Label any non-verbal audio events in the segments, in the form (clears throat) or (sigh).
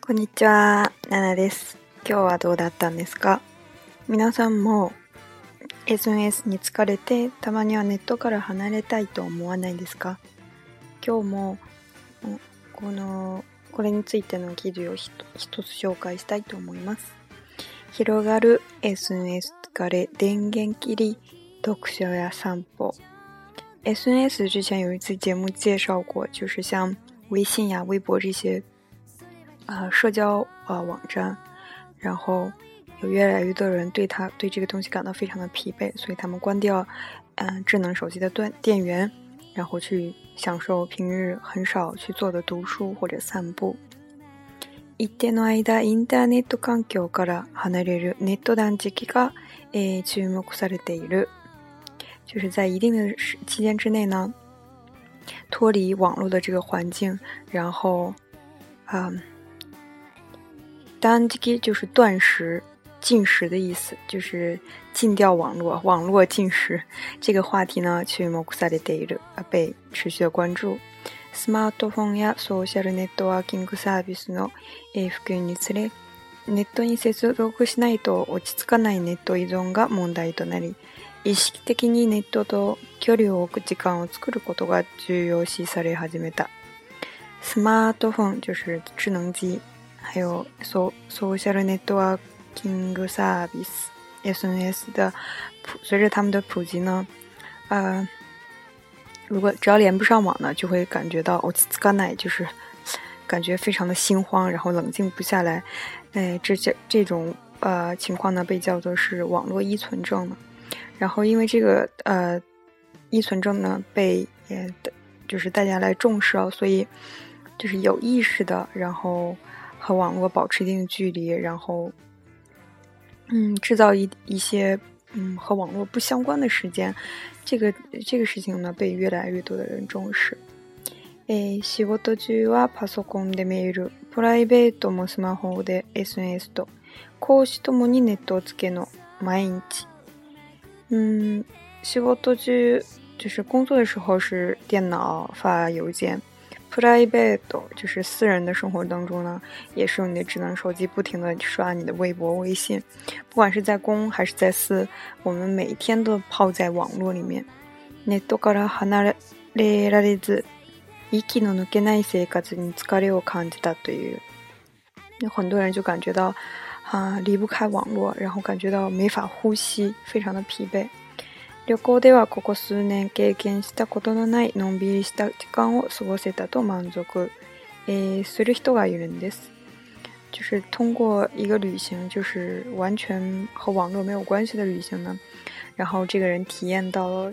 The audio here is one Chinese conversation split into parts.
こんにちは、ナナです。今日はどうだったんですか皆さんも SNS に疲れてたまにはネットから離れたいと思わないですか今日もこのこれについての記事を一つ紹介したいと思います。広がる SNS 疲れ電源切り読書や散歩 SNS 之前有一次节目介绍过，就是像微信呀、微博这些，呃，社交呃网站，然后有越来越多人对他对这个东西感到非常的疲惫，所以他们关掉嗯智能手机的断电源，然后去享受平日很少去做的读书或者散步。就是在一定的时期间之内呢，脱离网络的这个环境，然后，嗯，当然这个就是断食、禁食的意思，就是禁掉网络，网络禁食这个话题呢，去目されてい着啊被持续关注。スマートフォンやソーシャルネットワーキングサービスの影響につれ、ネットに接続しないと落ち着かないネット依存が問題となり。意識的にネットと距離を置く時間を作ることが重要視され始めた。スマートフォン、就是智能機，還有ソーシャルネットワークサービス （SNS） 的，隨著他們的普及呢，啊，如果只要連不上網呢，就會感覺到我自個兒就是感覺非常的心慌，然後冷靜不下來。哎，這些這種呃情況呢，被叫做是網絡依存症呢。然后，因为这个呃，依存症呢被呃就是大家来重视了，所以就是有意识的，然后和网络保持一定的距离，然后嗯，制造一一些嗯和网络不相关的时间。这个这个事情呢，被越来越多的人重视。诶，シボトジュワパソコンでメールプライベートもスマホで SNS と、講師ともにネットをつけの毎日。嗯，西伯多吉就是工作的时候是电脑发邮件，p r プラ a ベ e 就是私人的生活当中呢，也是用你的智能手机不停的刷你的微博、微信，不管是在公还是在私，我们每天都泡在网络里面，ネットから離れられず、息の抜けない生活に疲れを感じたという，有很多人就感觉到。啊，离不开网络，然后感觉到没法呼吸，非常的疲惫。就是通过一个旅行，就是完全和网络没有关系的旅行呢，然后这个人体验到了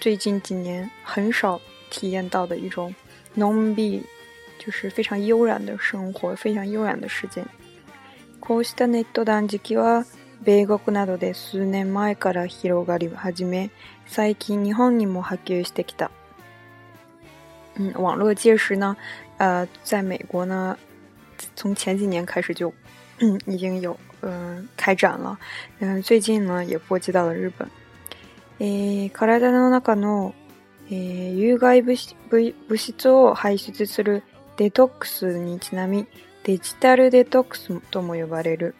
最近几年很少体验到的一种 n o n b 就是非常悠然的生活，非常悠然的时间。こうしたネット断食は米国などで数年前から広がり始め最近日本にも波及してきた。嗯，网络戒食呢，呃，在美国呢，从前几年开始就，嗯，已经有嗯、呃、开展了，嗯、呃，最近呢也波及到了日本。えー、体の中の、え有害物質物質を排出するデトックスにちなみ Detox，多么有把力的，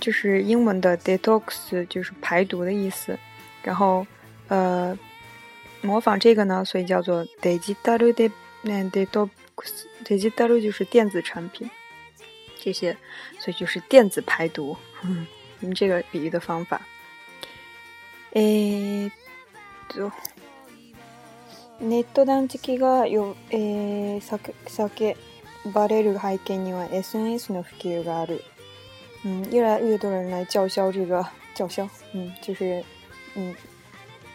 就是英文的 detox，就是排毒的意思。然后，呃，模仿这个呢，所以叫做 d i t o x 嗯，detox，detox 就是电子产品。这些，所以就是电子排毒，用这个比喻的方法。诶，就，ネット端末がよ诶さけさけ。バレる背景には SNS の普及がある。嗯，越来越多人来叫嚣这个叫嚣，嗯，就是，嗯，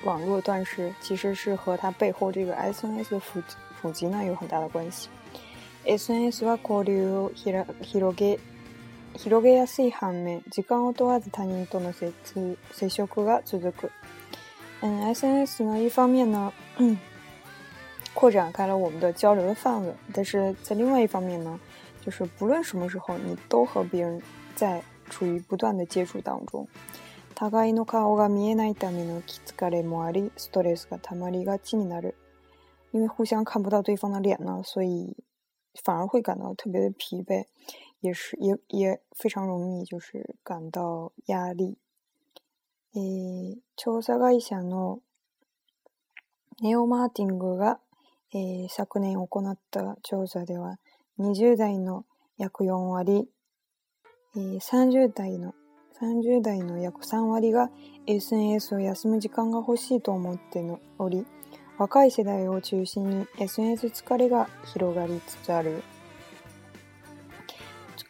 网络断食其实是和它背后这个 SNS 的普普及呢有很大的关系。SNS は広流広げ広げやすい反面、時間を問わず他人との接接触が続く。嗯，SNS 呢，一方面呢。扩展开了我们的交流的范围，但是在另外一方面呢，就是不论什么时候，你都和别人在处于不断的接触当中。因为互相看不到对方的脸呢，所以反而会感到特别的疲惫，也是也也非常容易就是感到压力。诶，调查公司的 Neo m a r t i がえー、昨年行った調査では20代の約4割、えー、30代の30代の約3割が SNS を休む時間が欲しいと思っており若い世代を中心に SNS 疲れが広がりつつある。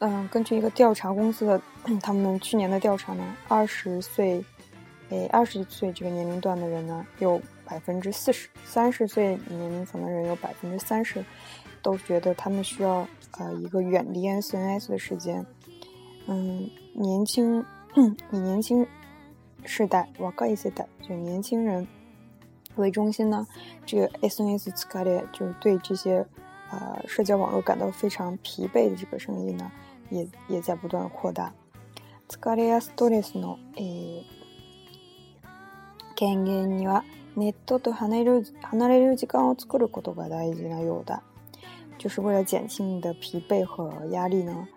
嗯，根据一个调查公司的 (clears throat) 他们去年的调查呢，二十岁，诶，二十岁这个年龄段的人呢，有百分之四十三十岁年龄层的人有百分之三十都觉得他们需要呃一个远离 SNS 的时间。嗯，年轻 (coughs) 以年轻世代、若一些代，就年轻人为中心呢，这个 SNS 疲れ就是对这些呃社交网络感到非常疲惫的这个声音呢，也也在不断扩大。疲れやストレスの (coughs) 軽減には。ネットと離れる離れる時間を作ることが大事なようだ。就是为了减轻你的疲惫和压力呢，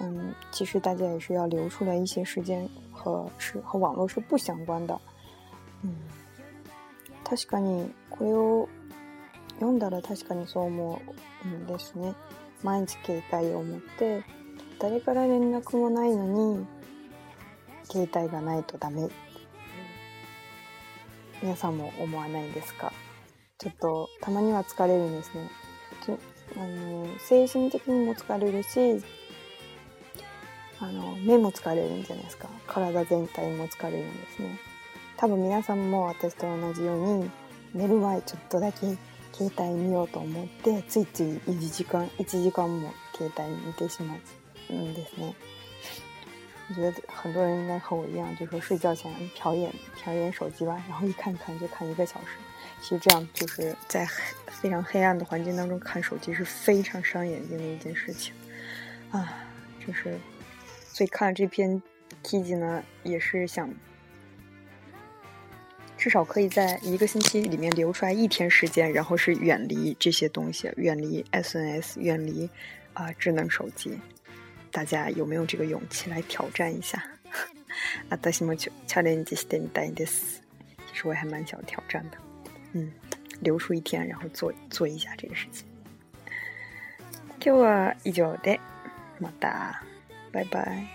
嗯，其实大家也是要留出来一些时间和是和网络是不相关的。嗯，確かにこれを読んだら確かにそう思うんですね。毎日携帯を持って誰から連絡もないのに携帯がないとダメ皆さんも思わないんですかちょっとたまには疲れるんですねあの精神的にも疲れるしあの目も疲れるんじゃないですか体全体も疲れるんですね多分皆さんも私と同じように寝る前ちょっとだけ携帯見ようと思ってついつい1時間1時間も携帯見てしまうんですね我觉得很多人应该和我一样，就说睡觉前瞟一眼、瞟一眼手机吧，然后一看看就看一个小时。其实这样就是在非常黑暗的环境当中看手机是非常伤眼睛的一件事情啊，就是。所以看了这篇贴子呢，也是想至少可以在一个星期里面留出来一天时间，然后是远离这些东西，远离 SNS，远离啊智能手机。大家有没有这个勇气来挑战一下？(laughs) 啊，德西莫去，强烈建议你带的死。其实我还蛮想挑战的，嗯，留出一天，然后做做一下这个事情。给我一脚的，么哒，拜拜。